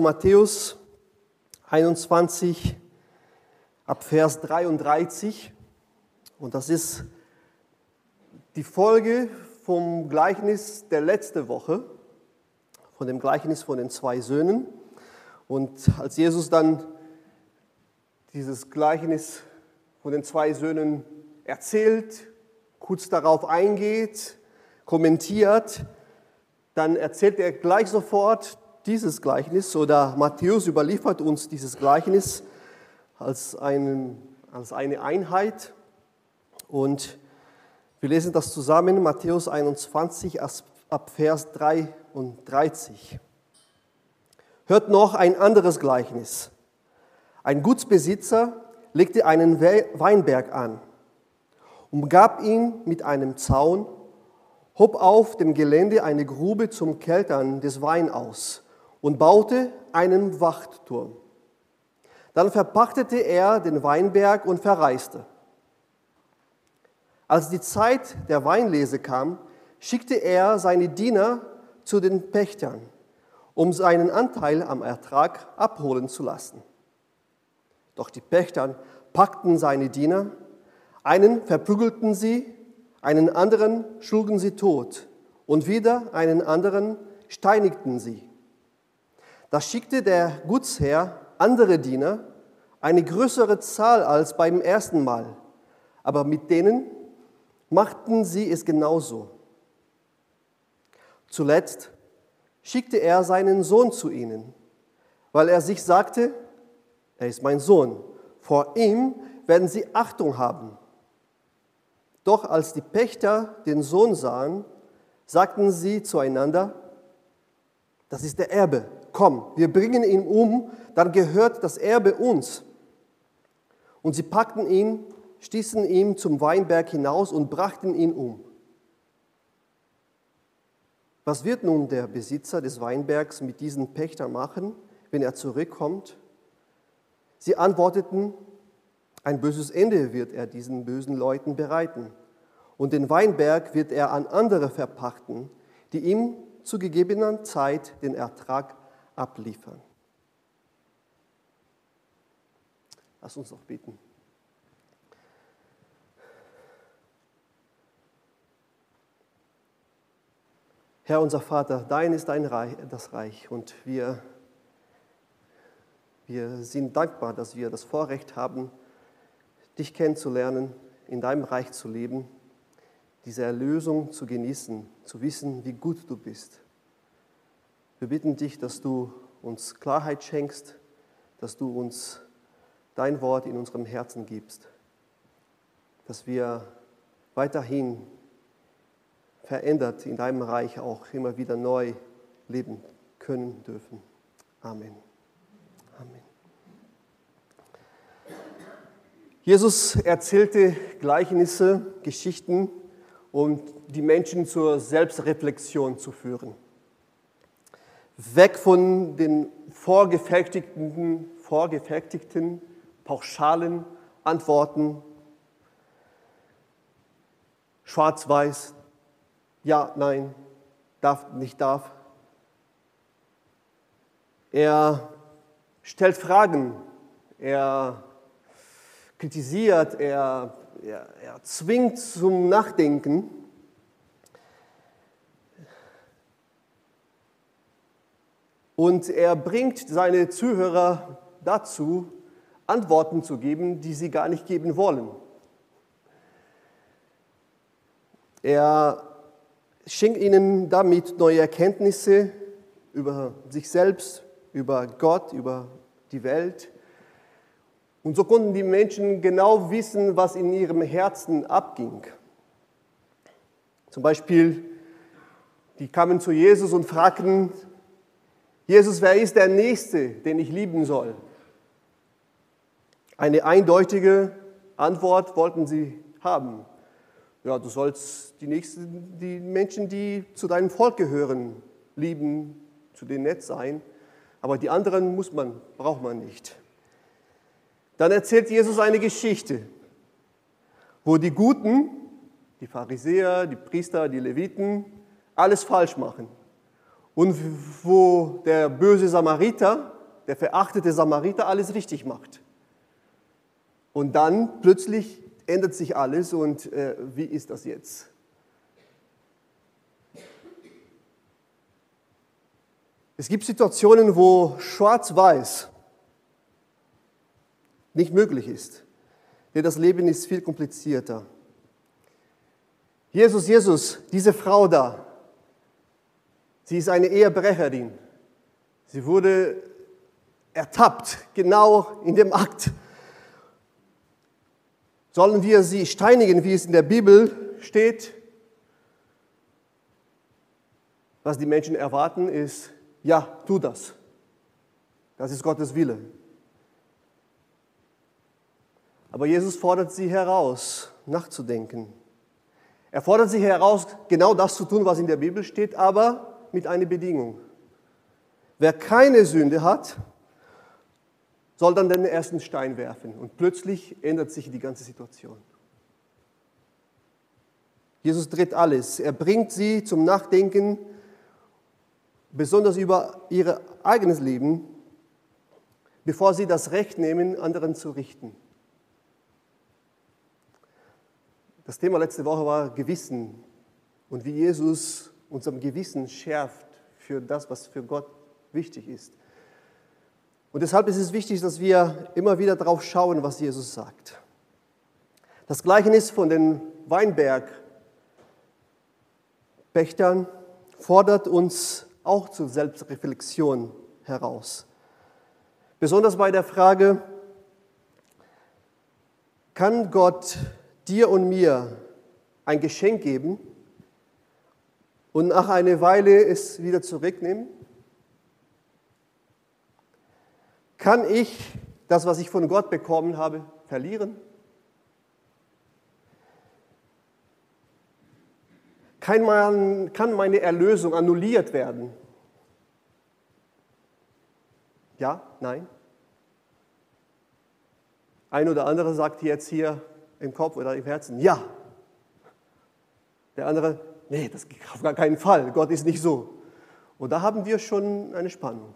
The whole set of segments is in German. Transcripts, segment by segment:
Matthäus 21 ab Vers 33. Und das ist die Folge vom Gleichnis der letzten Woche, von dem Gleichnis von den zwei Söhnen. Und als Jesus dann dieses Gleichnis von den zwei Söhnen erzählt, kurz darauf eingeht, kommentiert, dann erzählt er gleich sofort dieses Gleichnis oder Matthäus überliefert uns dieses Gleichnis als, ein, als eine Einheit. Und wir lesen das zusammen, Matthäus 21 ab Vers 33. Hört noch ein anderes Gleichnis. Ein Gutsbesitzer legte einen Weinberg an, umgab ihn mit einem Zaun, hob auf dem Gelände eine Grube zum Keltern des Wein aus und baute einen Wachtturm. Dann verpachtete er den Weinberg und verreiste. Als die Zeit der Weinlese kam, schickte er seine Diener zu den Pächtern, um seinen Anteil am Ertrag abholen zu lassen. Doch die Pächter packten seine Diener, einen verprügelten sie, einen anderen schlugen sie tot und wieder einen anderen steinigten sie. Da schickte der Gutsherr andere Diener, eine größere Zahl als beim ersten Mal, aber mit denen machten sie es genauso. Zuletzt schickte er seinen Sohn zu ihnen, weil er sich sagte, er ist mein Sohn, vor ihm werden sie Achtung haben. Doch als die Pächter den Sohn sahen, sagten sie zueinander, das ist der Erbe, komm, wir bringen ihn um, dann gehört das Erbe uns. Und sie packten ihn, stießen ihn zum Weinberg hinaus und brachten ihn um. Was wird nun der Besitzer des Weinbergs mit diesen Pächtern machen, wenn er zurückkommt? Sie antworteten, ein böses Ende wird er diesen bösen Leuten bereiten. Und den Weinberg wird er an andere verpachten, die ihm zu gegebener Zeit den Ertrag abliefern. Lass uns noch beten. Herr unser Vater, dein ist dein Reich, das Reich und wir, wir sind dankbar, dass wir das Vorrecht haben, dich kennenzulernen, in deinem Reich zu leben, diese Erlösung zu genießen, zu wissen, wie gut du bist. Wir bitten dich, dass du uns Klarheit schenkst, dass du uns dein Wort in unserem Herzen gibst, dass wir weiterhin verändert in deinem Reich auch immer wieder neu leben können dürfen. Amen. Amen. Jesus erzählte Gleichnisse, Geschichten, um die Menschen zur Selbstreflexion zu führen weg von den vorgefertigten, vorgefertigten pauschalen Antworten, schwarz-weiß, ja, nein, darf, nicht darf. Er stellt Fragen, er kritisiert, er, er, er zwingt zum Nachdenken. Und er bringt seine Zuhörer dazu, Antworten zu geben, die sie gar nicht geben wollen. Er schenkt ihnen damit neue Erkenntnisse über sich selbst, über Gott, über die Welt. Und so konnten die Menschen genau wissen, was in ihrem Herzen abging. Zum Beispiel, die kamen zu Jesus und fragten, Jesus, wer ist der Nächste, den ich lieben soll? Eine eindeutige Antwort wollten sie haben. Ja, du sollst die, Nächsten, die Menschen, die zu deinem Volk gehören, lieben, zu denen nett sein. Aber die anderen muss man, braucht man nicht. Dann erzählt Jesus eine Geschichte, wo die Guten, die Pharisäer, die Priester, die Leviten, alles falsch machen und wo der böse Samariter, der verachtete Samariter alles richtig macht. Und dann plötzlich ändert sich alles und äh, wie ist das jetzt? Es gibt Situationen, wo schwarz-weiß nicht möglich ist. Denn das Leben ist viel komplizierter. Jesus, Jesus, diese Frau da, sie ist eine Ehebrecherin. Sie wurde ertappt, genau in dem Akt. Sollen wir sie steinigen, wie es in der Bibel steht? Was die Menschen erwarten, ist, ja, tu das. Das ist Gottes Wille. Aber Jesus fordert sie heraus, nachzudenken. Er fordert sie heraus, genau das zu tun, was in der Bibel steht, aber mit einer Bedingung. Wer keine Sünde hat, soll dann den ersten Stein werfen. Und plötzlich ändert sich die ganze Situation. Jesus dreht alles. Er bringt sie zum Nachdenken, besonders über ihr eigenes Leben, bevor sie das Recht nehmen, anderen zu richten. Das Thema letzte Woche war Gewissen und wie Jesus unserem Gewissen schärft für das, was für Gott wichtig ist. Und deshalb ist es wichtig, dass wir immer wieder darauf schauen, was Jesus sagt. Das Gleichnis von den Weinbergpächtern fordert uns auch zur Selbstreflexion heraus. Besonders bei der Frage, kann Gott dir und mir ein Geschenk geben und nach einer Weile es wieder zurücknehmen? Kann ich das, was ich von Gott bekommen habe, verlieren? Kann, kann meine Erlösung annulliert werden? Ja, nein? Ein oder andere sagt jetzt hier, im Kopf oder im Herzen, ja. Der andere, nee, das auf gar keinen Fall, Gott ist nicht so. Und da haben wir schon eine Spannung.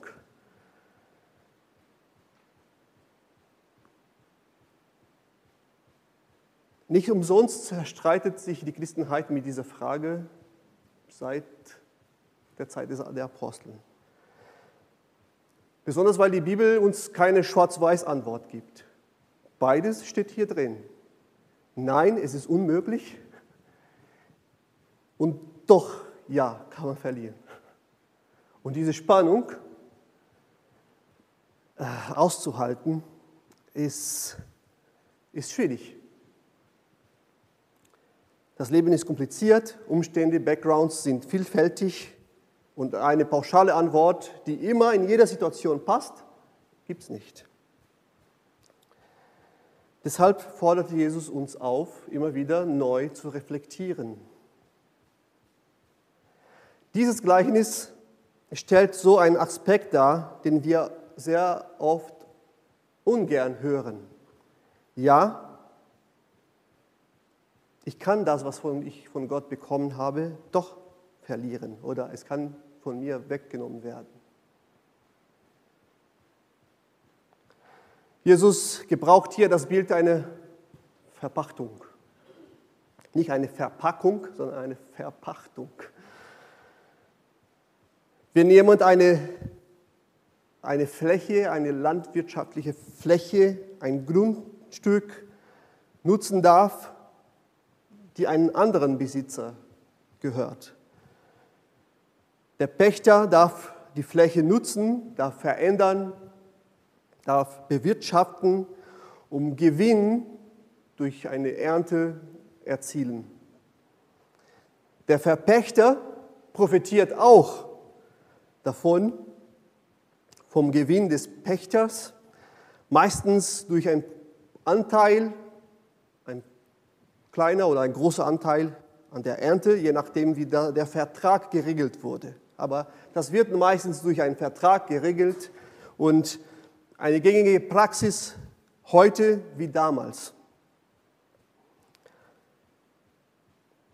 Nicht umsonst zerstreitet sich die Christenheit mit dieser Frage seit der Zeit der Apostel. Besonders weil die Bibel uns keine Schwarz-Weiß-Antwort gibt. Beides steht hier drin. Nein, es ist unmöglich. Und doch, ja, kann man verlieren. Und diese Spannung äh, auszuhalten, ist, ist schwierig. Das Leben ist kompliziert, Umstände, Backgrounds sind vielfältig und eine pauschale Antwort, die immer in jeder Situation passt, gibt es nicht. Deshalb fordert Jesus uns auf, immer wieder neu zu reflektieren. Dieses Gleichnis stellt so einen Aspekt dar, den wir sehr oft ungern hören. Ja, ich kann das, was ich von Gott bekommen habe, doch verlieren oder es kann von mir weggenommen werden. Jesus gebraucht hier das Bild einer Verpachtung. Nicht eine Verpackung, sondern eine Verpachtung. Wenn jemand eine, eine Fläche, eine landwirtschaftliche Fläche, ein Grundstück nutzen darf, die einem anderen Besitzer gehört. Der Pächter darf die Fläche nutzen, darf verändern, darf bewirtschaften, um Gewinn durch eine Ernte erzielen. Der Verpächter profitiert auch davon, vom Gewinn des Pächters, meistens durch einen Anteil, ein kleiner oder ein großer Anteil an der Ernte, je nachdem, wie der Vertrag geregelt wurde. Aber das wird meistens durch einen Vertrag geregelt und eine gängige Praxis heute wie damals.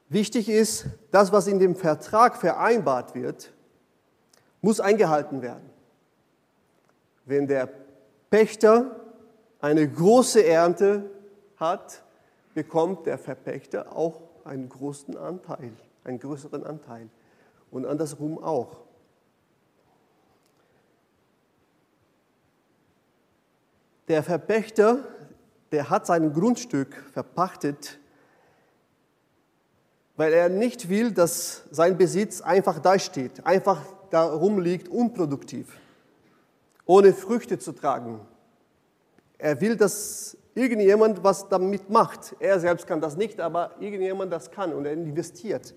Wichtig ist, das, was in dem Vertrag vereinbart wird, muss eingehalten werden. Wenn der Pächter eine große Ernte hat, bekommt der Verpächter auch einen großen Anteil, einen größeren Anteil. Und andersrum auch. Der Verpächter, der hat sein Grundstück verpachtet, weil er nicht will, dass sein Besitz einfach dasteht, einfach da rumliegt, unproduktiv, ohne Früchte zu tragen. Er will, dass irgendjemand was damit macht. Er selbst kann das nicht, aber irgendjemand das kann und er investiert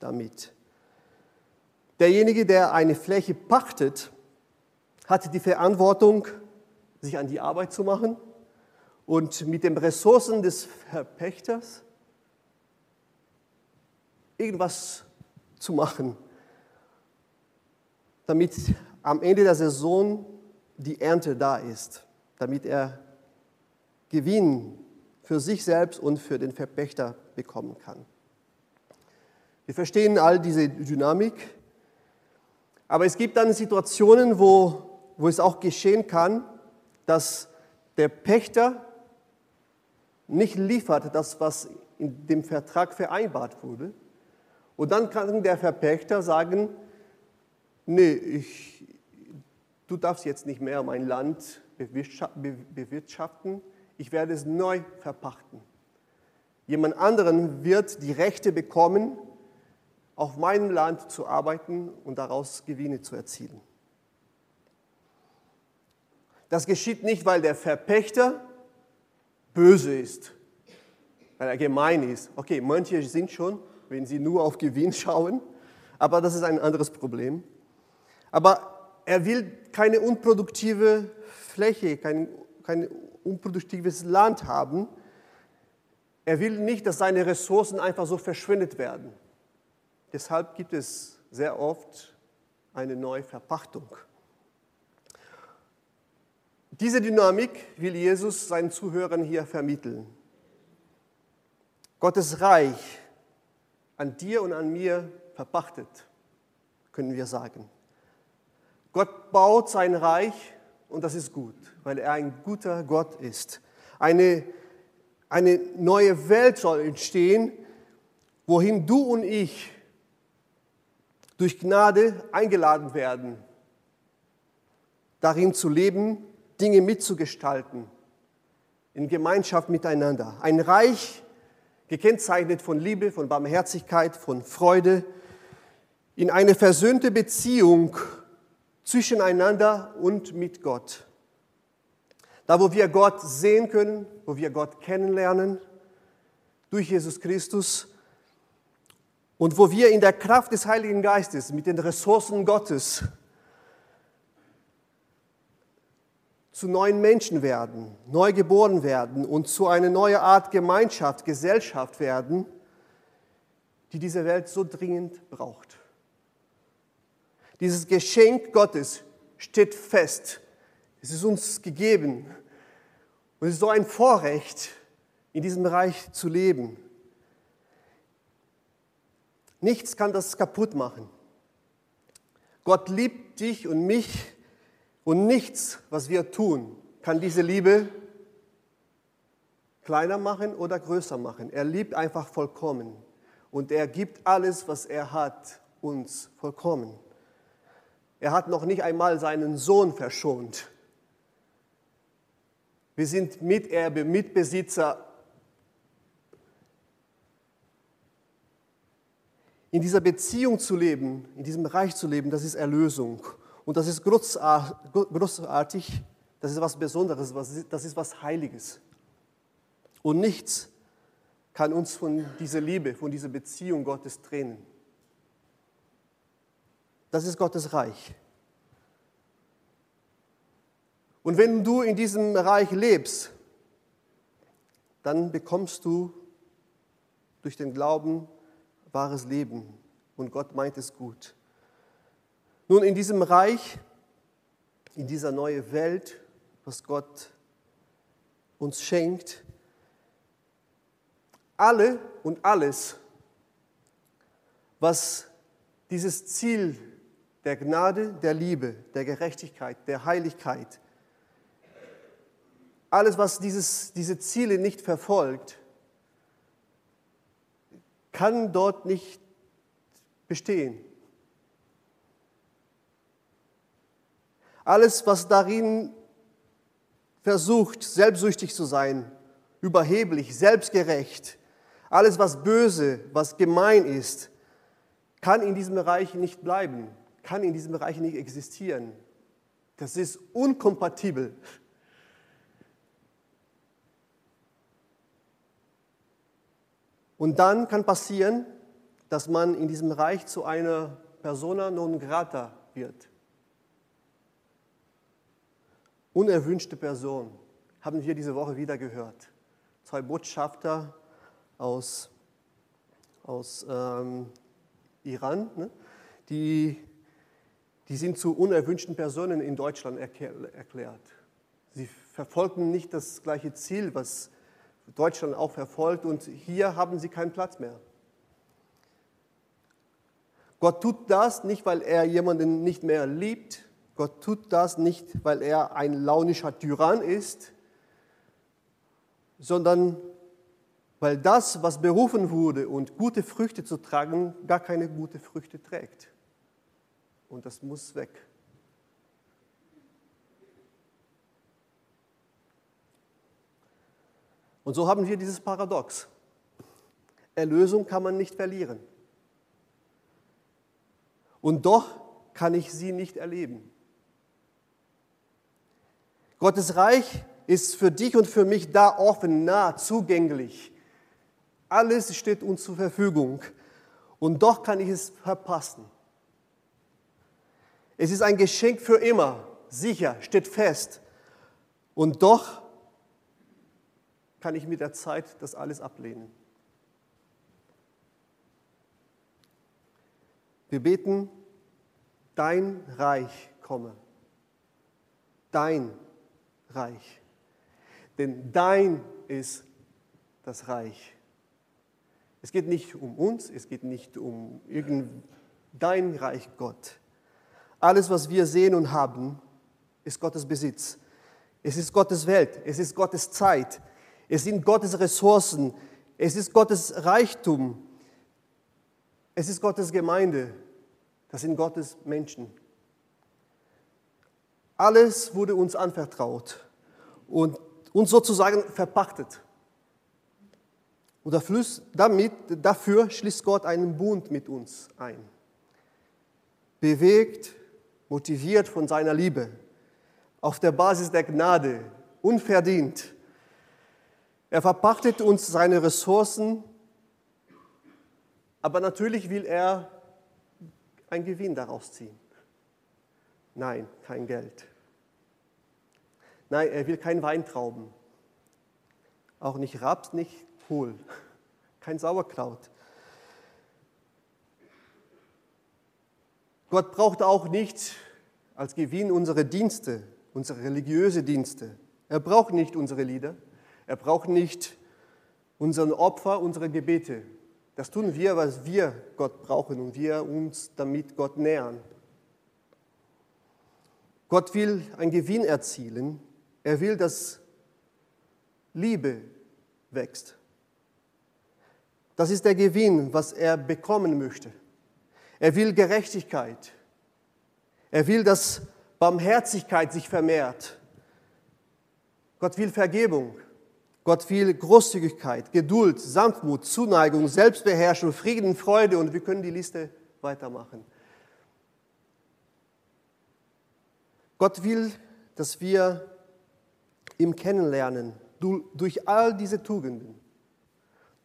damit. Derjenige, der eine Fläche pachtet, hat die Verantwortung, sich an die Arbeit zu machen und mit den Ressourcen des Verpächters irgendwas zu machen, damit am Ende der Saison die Ernte da ist, damit er Gewinn für sich selbst und für den Verpächter bekommen kann. Wir verstehen all diese Dynamik, aber es gibt dann Situationen, wo, wo es auch geschehen kann, dass der Pächter nicht liefert, das, was in dem Vertrag vereinbart wurde. Und dann kann der Verpächter sagen, nee, ich, du darfst jetzt nicht mehr mein Land bewirtschaften, ich werde es neu verpachten. Jemand anderen wird die Rechte bekommen, auf meinem Land zu arbeiten und daraus Gewinne zu erzielen. Das geschieht nicht, weil der Verpächter böse ist, weil er gemein ist. Okay, manche sind schon, wenn sie nur auf Gewinn schauen, aber das ist ein anderes Problem. Aber er will keine unproduktive Fläche, kein, kein unproduktives Land haben. Er will nicht, dass seine Ressourcen einfach so verschwindet werden. Deshalb gibt es sehr oft eine neue Verpachtung. Diese Dynamik will Jesus seinen Zuhörern hier vermitteln. Gottes Reich an dir und an mir verpachtet, können wir sagen. Gott baut sein Reich und das ist gut, weil er ein guter Gott ist. Eine, eine neue Welt soll entstehen, wohin du und ich durch Gnade eingeladen werden, darin zu leben Dinge mitzugestalten, in Gemeinschaft miteinander. Ein Reich gekennzeichnet von Liebe, von Barmherzigkeit, von Freude, in eine versöhnte Beziehung zwischeneinander und mit Gott. Da, wo wir Gott sehen können, wo wir Gott kennenlernen, durch Jesus Christus und wo wir in der Kraft des Heiligen Geistes mit den Ressourcen Gottes zu neuen Menschen werden, neu geboren werden und zu einer neuen Art Gemeinschaft, Gesellschaft werden, die diese Welt so dringend braucht. Dieses Geschenk Gottes steht fest. Es ist uns gegeben. Und es ist so ein Vorrecht, in diesem Reich zu leben. Nichts kann das kaputt machen. Gott liebt dich und mich und nichts, was wir tun, kann diese Liebe kleiner machen oder größer machen. Er liebt einfach vollkommen. Und er gibt alles, was er hat, uns vollkommen. Er hat noch nicht einmal seinen Sohn verschont. Wir sind Miterbe, Mitbesitzer. In dieser Beziehung zu leben, in diesem Reich zu leben, das ist Erlösung. Und das ist großartig, das ist was Besonderes, das ist was Heiliges. Und nichts kann uns von dieser Liebe, von dieser Beziehung Gottes trennen. Das ist Gottes Reich. Und wenn du in diesem Reich lebst, dann bekommst du durch den Glauben wahres Leben. Und Gott meint es gut. Nun, in diesem Reich, in dieser neuen Welt, was Gott uns schenkt, alle und alles, was dieses Ziel der Gnade, der Liebe, der Gerechtigkeit, der Heiligkeit, alles, was dieses, diese Ziele nicht verfolgt, kann dort nicht bestehen. Alles, was darin versucht, selbstsüchtig zu sein, überheblich, selbstgerecht, alles, was böse, was gemein ist, kann in diesem Bereich nicht bleiben, kann in diesem Bereich nicht existieren. Das ist unkompatibel. Und dann kann passieren, dass man in diesem Reich zu einer persona non grata wird. Unerwünschte Person, haben wir diese Woche wieder gehört. Zwei Botschafter aus, aus ähm, Iran, ne? die, die sind zu unerwünschten Personen in Deutschland erklärt. Sie verfolgen nicht das gleiche Ziel, was Deutschland auch verfolgt und hier haben sie keinen Platz mehr. Gott tut das nicht, weil er jemanden nicht mehr liebt, Gott tut das nicht, weil er ein launischer Tyrann ist, sondern weil das, was berufen wurde und gute Früchte zu tragen, gar keine gute Früchte trägt. Und das muss weg. Und so haben wir dieses Paradox. Erlösung kann man nicht verlieren. Und doch kann ich sie nicht erleben. Gottes Reich ist für dich und für mich da offen, nah, zugänglich. Alles steht uns zur Verfügung. Und doch kann ich es verpassen. Es ist ein Geschenk für immer, sicher, steht fest. Und doch kann ich mit der Zeit das alles ablehnen. Wir beten, dein Reich komme. Dein Reich. Denn dein ist das Reich. Es geht nicht um uns, es geht nicht um irgendein dein Reich Gott. Alles, was wir sehen und haben, ist Gottes Besitz. Es ist Gottes Welt, es ist Gottes Zeit, es sind Gottes Ressourcen, es ist Gottes Reichtum, es ist Gottes Gemeinde, das sind Gottes Menschen. Alles wurde uns anvertraut und uns sozusagen verpachtet. Und damit, dafür schließt Gott einen Bund mit uns ein. Bewegt, motiviert von seiner Liebe, auf der Basis der Gnade, unverdient. Er verpachtet uns seine Ressourcen, aber natürlich will er einen Gewinn daraus ziehen. Nein, kein Geld. Nein, er will kein Weintrauben. Auch nicht Raps, nicht Kohl. Kein Sauerkraut. Gott braucht auch nicht als Gewinn unsere Dienste, unsere religiöse Dienste. Er braucht nicht unsere Lieder. Er braucht nicht unseren Opfer, unsere Gebete. Das tun wir, was wir Gott brauchen und wir uns damit Gott nähern. Gott will einen Gewinn erzielen er will, dass Liebe wächst. Das ist der Gewinn, was er bekommen möchte. Er will Gerechtigkeit. Er will, dass Barmherzigkeit sich vermehrt. Gott will Vergebung. Gott will Großzügigkeit, Geduld, Sanftmut, Zuneigung, Selbstbeherrschung, Frieden, Freude und wir können die Liste weitermachen. Gott will, dass wir ihm kennenlernen, durch all diese Tugenden,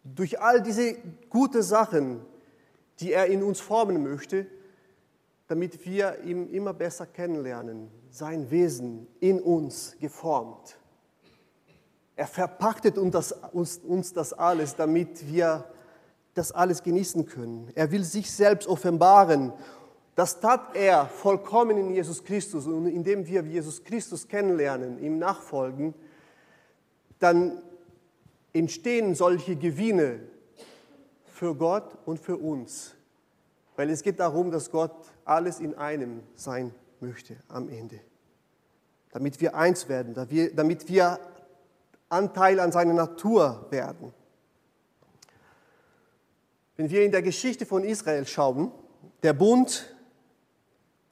durch all diese guten Sachen, die er in uns formen möchte, damit wir ihn immer besser kennenlernen, sein Wesen in uns geformt. Er verpachtet uns das, uns, uns das alles, damit wir das alles genießen können. Er will sich selbst offenbaren. Das tat er vollkommen in Jesus Christus. Und indem wir Jesus Christus kennenlernen, ihm nachfolgen, dann entstehen solche Gewinne für Gott und für uns. Weil es geht darum, dass Gott alles in einem sein möchte am Ende. Damit wir eins werden, damit wir Anteil an seiner Natur werden. Wenn wir in der Geschichte von Israel schauen, der Bund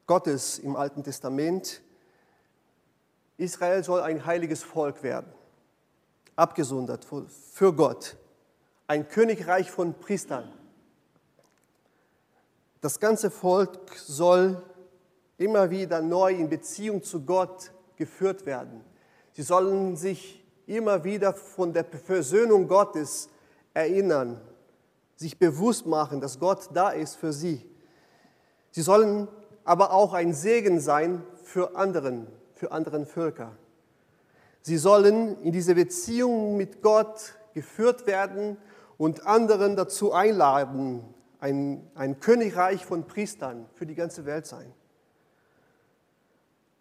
Gottes im Alten Testament, Israel soll ein heiliges Volk werden, abgesondert für Gott, ein Königreich von Priestern. Das ganze Volk soll immer wieder neu in Beziehung zu Gott geführt werden. Sie sollen sich immer wieder von der Versöhnung Gottes erinnern, sich bewusst machen, dass Gott da ist für sie. Sie sollen aber auch ein Segen sein für anderen, für anderen Völker. Sie sollen in diese Beziehung mit Gott geführt werden und anderen dazu einladen, ein, ein Königreich von Priestern für die ganze Welt sein.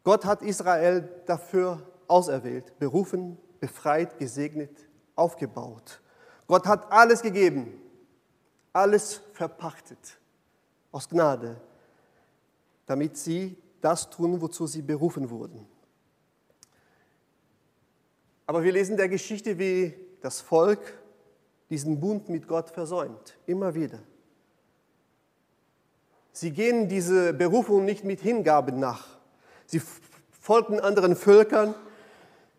Gott hat Israel dafür auserwählt, berufen, befreit, gesegnet, aufgebaut. Gott hat alles gegeben, alles verpachtet aus Gnade, damit sie das tun, wozu sie berufen wurden. Aber wir lesen der Geschichte, wie das Volk diesen Bund mit Gott versäumt, immer wieder. Sie gehen diese Berufung nicht mit Hingaben nach. Sie folgen anderen Völkern.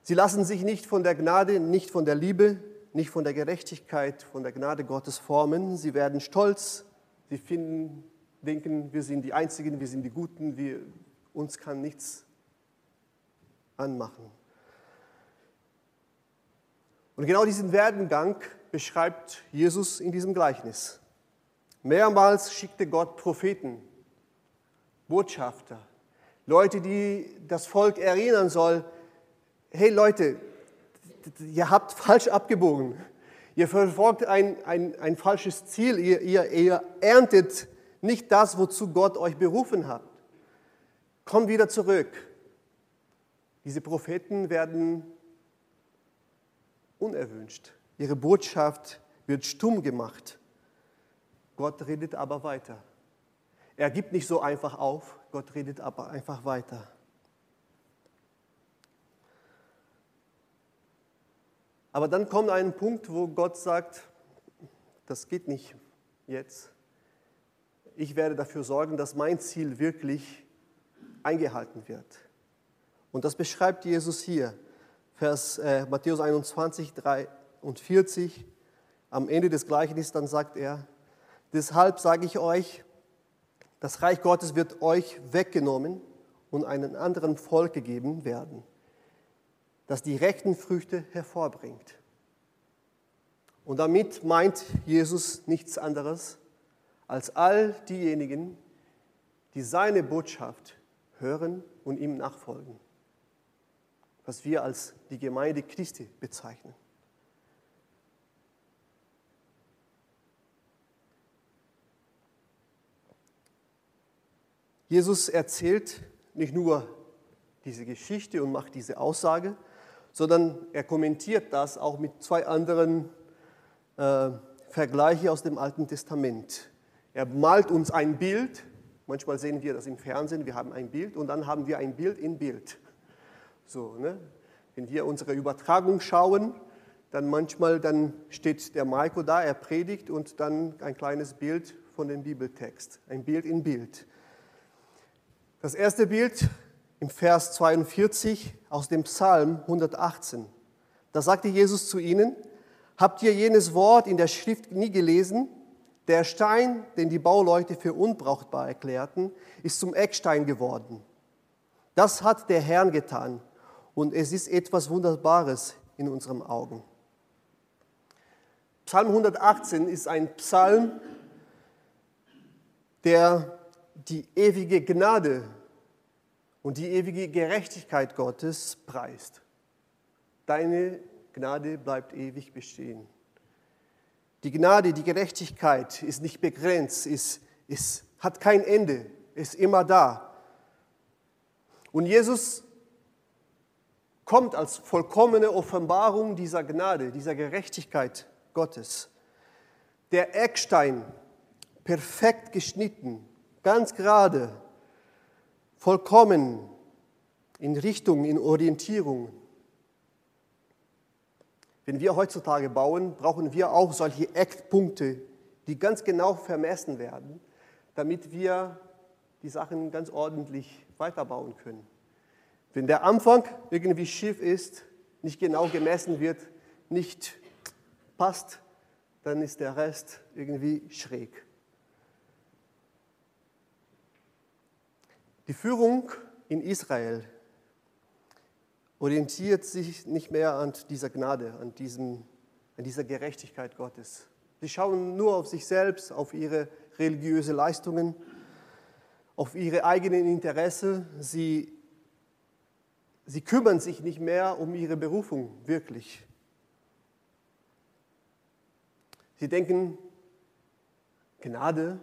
Sie lassen sich nicht von der Gnade, nicht von der Liebe, nicht von der Gerechtigkeit, von der Gnade Gottes formen. Sie werden stolz. Sie finden, denken, wir sind die Einzigen, wir sind die Guten, wir, uns kann nichts anmachen. Und genau diesen Werdengang beschreibt Jesus in diesem Gleichnis. Mehrmals schickte Gott Propheten, Botschafter, Leute, die das Volk erinnern soll, hey Leute, ihr habt falsch abgebogen. Ihr verfolgt ein, ein, ein falsches Ziel. Ihr, ihr, ihr erntet nicht das, wozu Gott euch berufen hat. Kommt wieder zurück. Diese Propheten werden unerwünscht. Ihre Botschaft wird stumm gemacht. Gott redet aber weiter. Er gibt nicht so einfach auf, Gott redet aber einfach weiter. Aber dann kommt ein Punkt, wo Gott sagt, das geht nicht jetzt. Ich werde dafür sorgen, dass mein Ziel wirklich eingehalten wird. Und das beschreibt Jesus hier, Vers äh, Matthäus 21, 43. Am Ende des Gleichnisses dann sagt er, Deshalb sage ich euch, das Reich Gottes wird euch weggenommen und einem anderen Volk gegeben werden, das die rechten Früchte hervorbringt. Und damit meint Jesus nichts anderes als all diejenigen, die seine Botschaft hören und ihm nachfolgen, was wir als die Gemeinde Christi bezeichnen. Jesus erzählt nicht nur diese Geschichte und macht diese Aussage, sondern er kommentiert das auch mit zwei anderen äh, Vergleichen aus dem Alten Testament. Er malt uns ein Bild, manchmal sehen wir das im Fernsehen, wir haben ein Bild und dann haben wir ein Bild in Bild. So, ne? Wenn wir unsere Übertragung schauen, dann manchmal dann steht der Maiko da, er predigt und dann ein kleines Bild von dem Bibeltext, ein Bild in Bild. Das erste Bild im Vers 42 aus dem Psalm 118. Da sagte Jesus zu ihnen, habt ihr jenes Wort in der Schrift nie gelesen? Der Stein, den die Bauleute für unbrauchbar erklärten, ist zum Eckstein geworden. Das hat der Herr getan und es ist etwas Wunderbares in unseren Augen. Psalm 118 ist ein Psalm, der die ewige Gnade und die ewige Gerechtigkeit Gottes preist. Deine Gnade bleibt ewig bestehen. Die Gnade, die Gerechtigkeit ist nicht begrenzt, ist, ist, hat kein Ende, ist immer da. Und Jesus kommt als vollkommene Offenbarung dieser Gnade, dieser Gerechtigkeit Gottes. Der Eckstein, perfekt geschnitten, ganz gerade, vollkommen in Richtung, in Orientierung. Wenn wir heutzutage bauen, brauchen wir auch solche Eckpunkte, die ganz genau vermessen werden, damit wir die Sachen ganz ordentlich weiterbauen können. Wenn der Anfang irgendwie schief ist, nicht genau gemessen wird, nicht passt, dann ist der Rest irgendwie schräg. Die Führung in Israel orientiert sich nicht mehr an dieser Gnade, an, diesem, an dieser Gerechtigkeit Gottes. Sie schauen nur auf sich selbst, auf ihre religiöse Leistungen, auf ihre eigenen Interessen. Sie, sie kümmern sich nicht mehr um ihre Berufung wirklich. Sie denken, Gnade,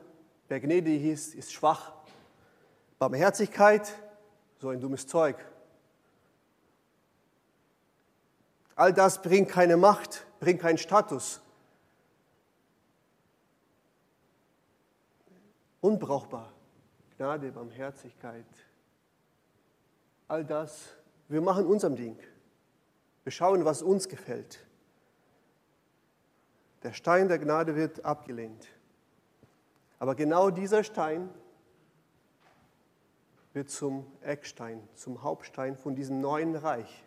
wer gnädig ist, ist schwach. Barmherzigkeit, so ein dummes Zeug. All das bringt keine Macht, bringt keinen Status. Unbrauchbar. Gnade, Barmherzigkeit. All das, wir machen unserem Ding. Wir schauen, was uns gefällt. Der Stein der Gnade wird abgelehnt. Aber genau dieser Stein wird zum Eckstein, zum Hauptstein von diesem neuen Reich.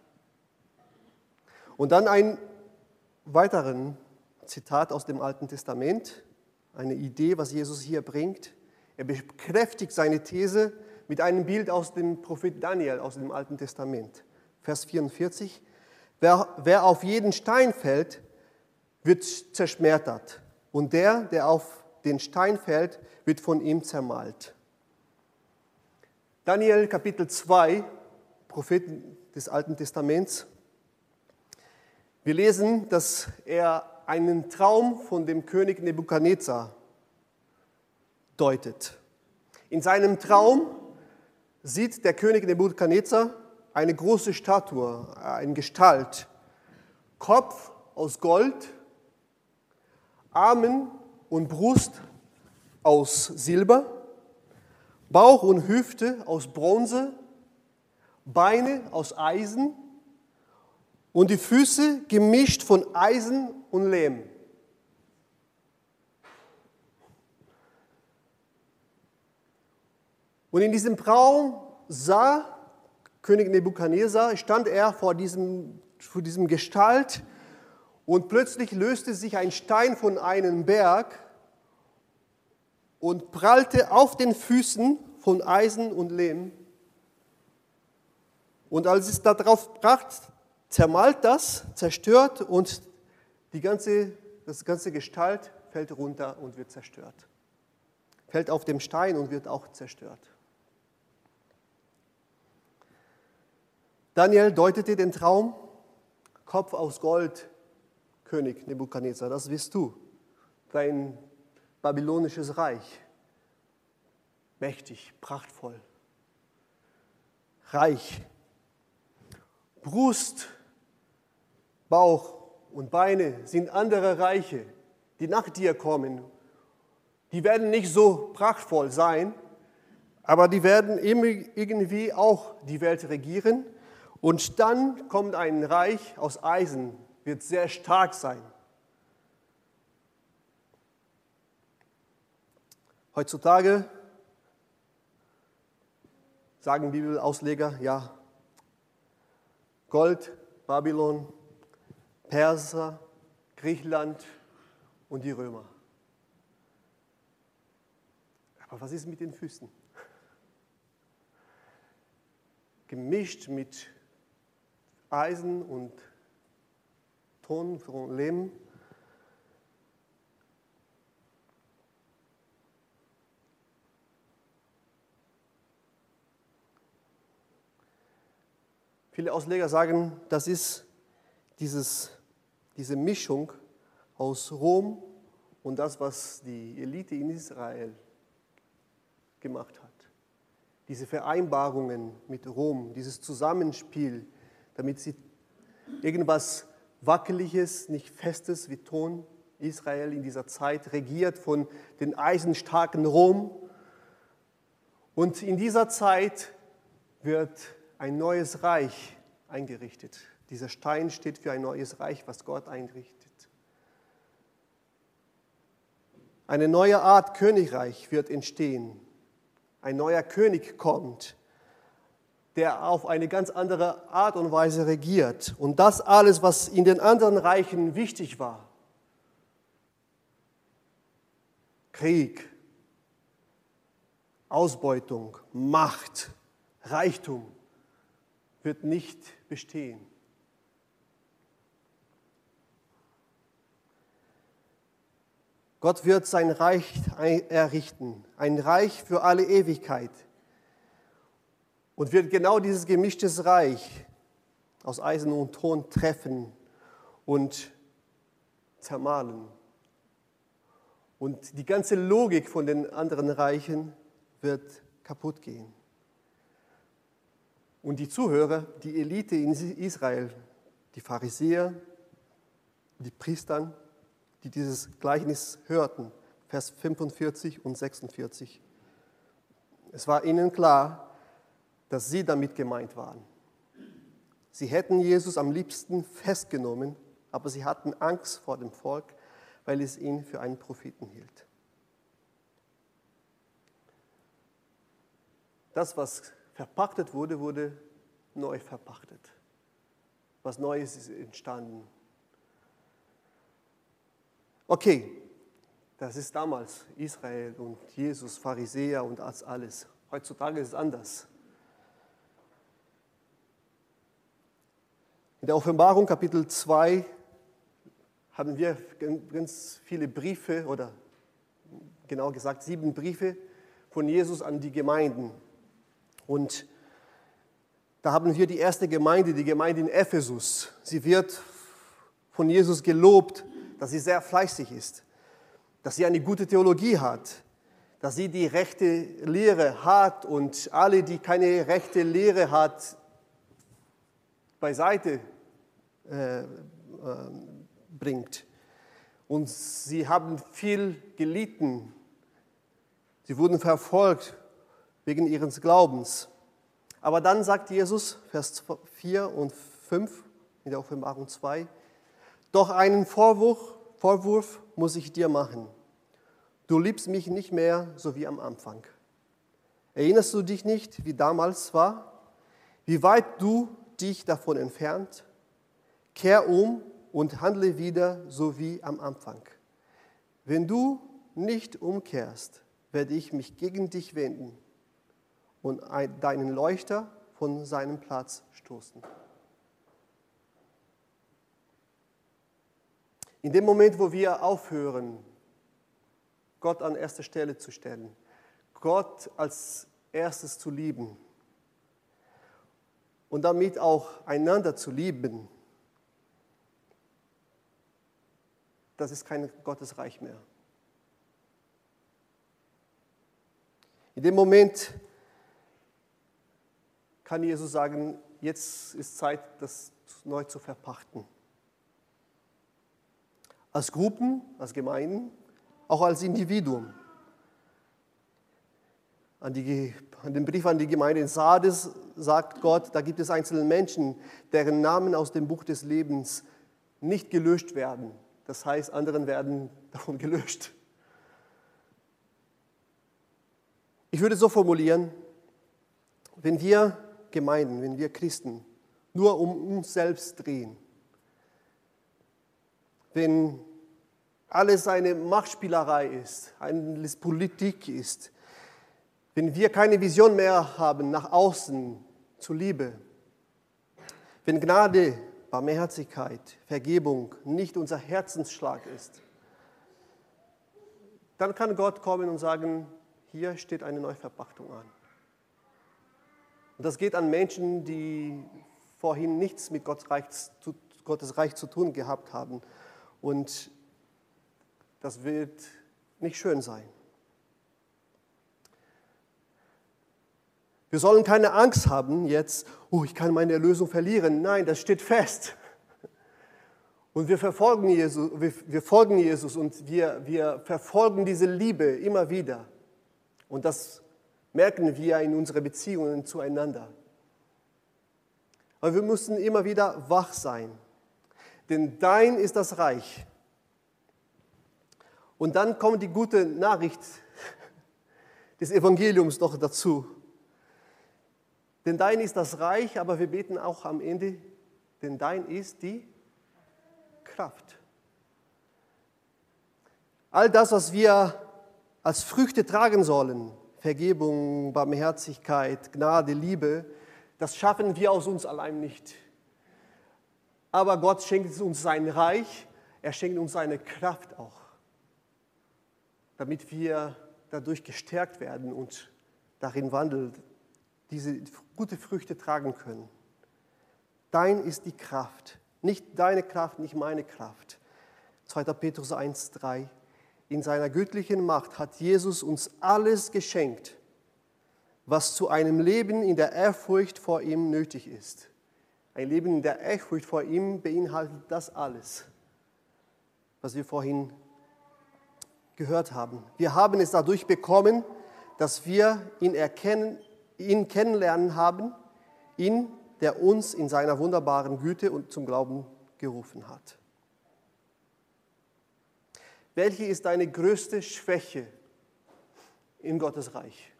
Und dann ein weiteren Zitat aus dem Alten Testament, eine Idee, was Jesus hier bringt. Er bekräftigt seine These mit einem Bild aus dem Prophet Daniel aus dem Alten Testament. Vers 44. Wer, wer auf jeden Stein fällt, wird zerschmettert. Und der, der auf den Stein fällt, wird von ihm zermalt. Daniel Kapitel 2, Propheten des Alten Testaments. Wir lesen, dass er einen Traum von dem König Nebukadnezar deutet. In seinem Traum sieht der König Nebukadnezar eine große Statue, eine Gestalt, Kopf aus Gold, Armen und Brust aus Silber Bauch und Hüfte aus Bronze, Beine aus Eisen und die Füße gemischt von Eisen und Lehm. Und in diesem Traum sah König Nebukadnezar, stand er vor diesem, vor diesem Gestalt und plötzlich löste sich ein Stein von einem Berg und prallte auf den Füßen von Eisen und Lehm. Und als es darauf bracht, zermalt das, zerstört und die ganze, das ganze Gestalt fällt runter und wird zerstört. Fällt auf dem Stein und wird auch zerstört. Daniel deutete den Traum, Kopf aus Gold, König Nebukadnezar, das wirst du, dein babylonisches Reich. Mächtig, prachtvoll, reich. Brust, Bauch und Beine sind andere Reiche, die nach dir kommen. Die werden nicht so prachtvoll sein, aber die werden irgendwie auch die Welt regieren. Und dann kommt ein Reich aus Eisen, wird sehr stark sein. Heutzutage sagen Bibelausleger, ja, Gold, Babylon, Perser, Griechenland und die Römer. Aber was ist mit den Füßen? Gemischt mit Eisen und Ton von Lehm Viele Ausleger sagen, das ist dieses, diese Mischung aus Rom und das, was die Elite in Israel gemacht hat. Diese Vereinbarungen mit Rom, dieses Zusammenspiel, damit sie irgendwas Wackeliges, nicht Festes wie Ton, Israel in dieser Zeit regiert von den eisenstarken Rom. Und in dieser Zeit wird ein neues Reich eingerichtet. Dieser Stein steht für ein neues Reich, was Gott einrichtet. Eine neue Art Königreich wird entstehen. Ein neuer König kommt, der auf eine ganz andere Art und Weise regiert. Und das alles, was in den anderen Reichen wichtig war, Krieg, Ausbeutung, Macht, Reichtum, wird nicht bestehen. Gott wird sein Reich errichten, ein Reich für alle Ewigkeit. Und wird genau dieses gemischte Reich aus Eisen und Ton treffen und zermahlen. Und die ganze Logik von den anderen Reichen wird kaputt gehen. Und die Zuhörer, die Elite in Israel, die Pharisäer, die Priester, die dieses Gleichnis hörten, Vers 45 und 46. Es war ihnen klar, dass sie damit gemeint waren. Sie hätten Jesus am liebsten festgenommen, aber sie hatten Angst vor dem Volk, weil es ihn für einen Propheten hielt. Das, was verpachtet wurde, wurde neu verpachtet. Was Neues ist entstanden. Okay, das ist damals Israel und Jesus, Pharisäer und das alles. Heutzutage ist es anders. In der Offenbarung Kapitel 2 haben wir ganz viele Briefe oder genau gesagt sieben Briefe von Jesus an die Gemeinden. Und da haben wir die erste Gemeinde, die Gemeinde in Ephesus. Sie wird von Jesus gelobt dass sie sehr fleißig ist, dass sie eine gute Theologie hat, dass sie die rechte Lehre hat und alle, die keine rechte Lehre hat, beiseite äh, äh, bringt. Und sie haben viel gelitten. Sie wurden verfolgt wegen ihres Glaubens. Aber dann sagt Jesus, Vers 4 und 5 in der Offenbarung 2, doch einen Vorwurf, Vorwurf muss ich dir machen. Du liebst mich nicht mehr so wie am Anfang. Erinnerst du dich nicht, wie damals war? Wie weit du dich davon entfernt? Kehr um und handle wieder so wie am Anfang. Wenn du nicht umkehrst, werde ich mich gegen dich wenden und deinen Leuchter von seinem Platz stoßen. In dem Moment, wo wir aufhören, Gott an erste Stelle zu stellen, Gott als erstes zu lieben und damit auch einander zu lieben, das ist kein Gottesreich mehr. In dem Moment kann Jesus sagen, jetzt ist Zeit, das neu zu verpachten als Gruppen, als Gemeinden, auch als Individuum. An, die, an den Brief an die Gemeinde in Sardes sagt Gott, da gibt es einzelne Menschen, deren Namen aus dem Buch des Lebens nicht gelöscht werden. Das heißt, anderen werden davon gelöscht. Ich würde so formulieren, wenn wir Gemeinden, wenn wir Christen nur um uns selbst drehen, wenn alles eine Machtspielerei ist, alles Politik ist, wenn wir keine Vision mehr haben nach außen zur Liebe, wenn Gnade, Barmherzigkeit, Vergebung nicht unser Herzensschlag ist, dann kann Gott kommen und sagen, hier steht eine Neuverpachtung an. Und das geht an Menschen, die vorhin nichts mit Gottes Reich, zu tun gehabt haben und das wird nicht schön sein. Wir sollen keine Angst haben jetzt, oh, ich kann meine Erlösung verlieren. Nein, das steht fest. Und wir verfolgen Jesus, wir, wir folgen Jesus und wir, wir verfolgen diese Liebe immer wieder. Und das merken wir in unseren Beziehungen zueinander. Aber wir müssen immer wieder wach sein. Denn dein ist das Reich. Und dann kommt die gute Nachricht des Evangeliums noch dazu. Denn dein ist das Reich, aber wir beten auch am Ende, denn dein ist die Kraft. All das, was wir als Früchte tragen sollen, Vergebung, Barmherzigkeit, Gnade, Liebe, das schaffen wir aus uns allein nicht. Aber Gott schenkt uns sein Reich, er schenkt uns seine Kraft auch, damit wir dadurch gestärkt werden und darin wandeln, diese gute Früchte tragen können. Dein ist die Kraft, nicht deine Kraft, nicht meine Kraft. 2. Petrus 1, 3. In seiner göttlichen Macht hat Jesus uns alles geschenkt, was zu einem Leben in der Ehrfurcht vor ihm nötig ist. Ein Leben in der Ehrfurcht vor ihm beinhaltet das alles, was wir vorhin gehört haben. Wir haben es dadurch bekommen, dass wir ihn erkennen, ihn kennenlernen haben, ihn, der uns in seiner wunderbaren Güte und zum Glauben gerufen hat. Welche ist deine größte Schwäche in Gottes Reich?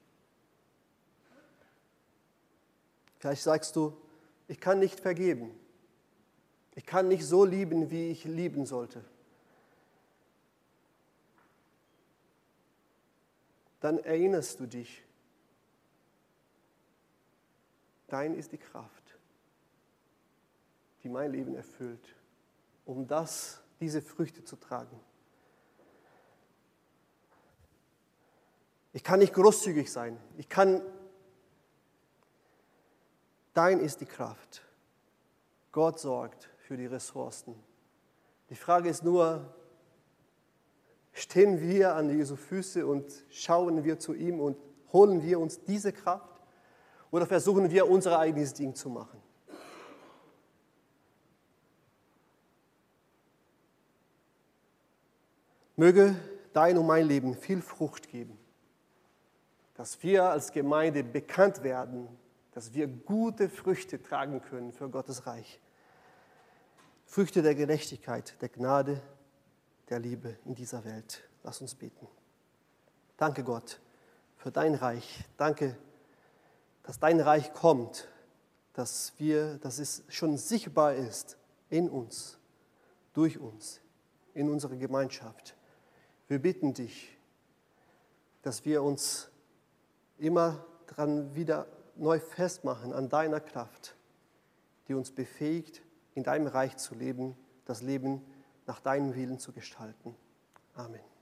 Vielleicht sagst du, ich kann nicht vergeben. Ich kann nicht so lieben, wie ich lieben sollte. Dann erinnerst du dich, dein ist die Kraft, die mein Leben erfüllt, um das, diese Früchte zu tragen. Ich kann nicht großzügig sein. Ich kann. Dein ist die Kraft. Gott sorgt für die Ressourcen. Die Frage ist nur, stehen wir an Jesu Füße und schauen wir zu ihm und holen wir uns diese Kraft oder versuchen wir unser eigenes Ding zu machen? Möge dein und mein Leben viel Frucht geben dass wir als Gemeinde bekannt werden, dass wir gute Früchte tragen können für Gottes Reich. Früchte der Gerechtigkeit, der Gnade, der Liebe in dieser Welt. Lass uns beten. Danke Gott für dein Reich. Danke, dass dein Reich kommt, dass, wir, dass es schon sichtbar ist in uns, durch uns, in unserer Gemeinschaft. Wir bitten dich, dass wir uns immer daran wieder neu festmachen an deiner Kraft, die uns befähigt, in deinem Reich zu leben, das Leben nach deinem Willen zu gestalten. Amen.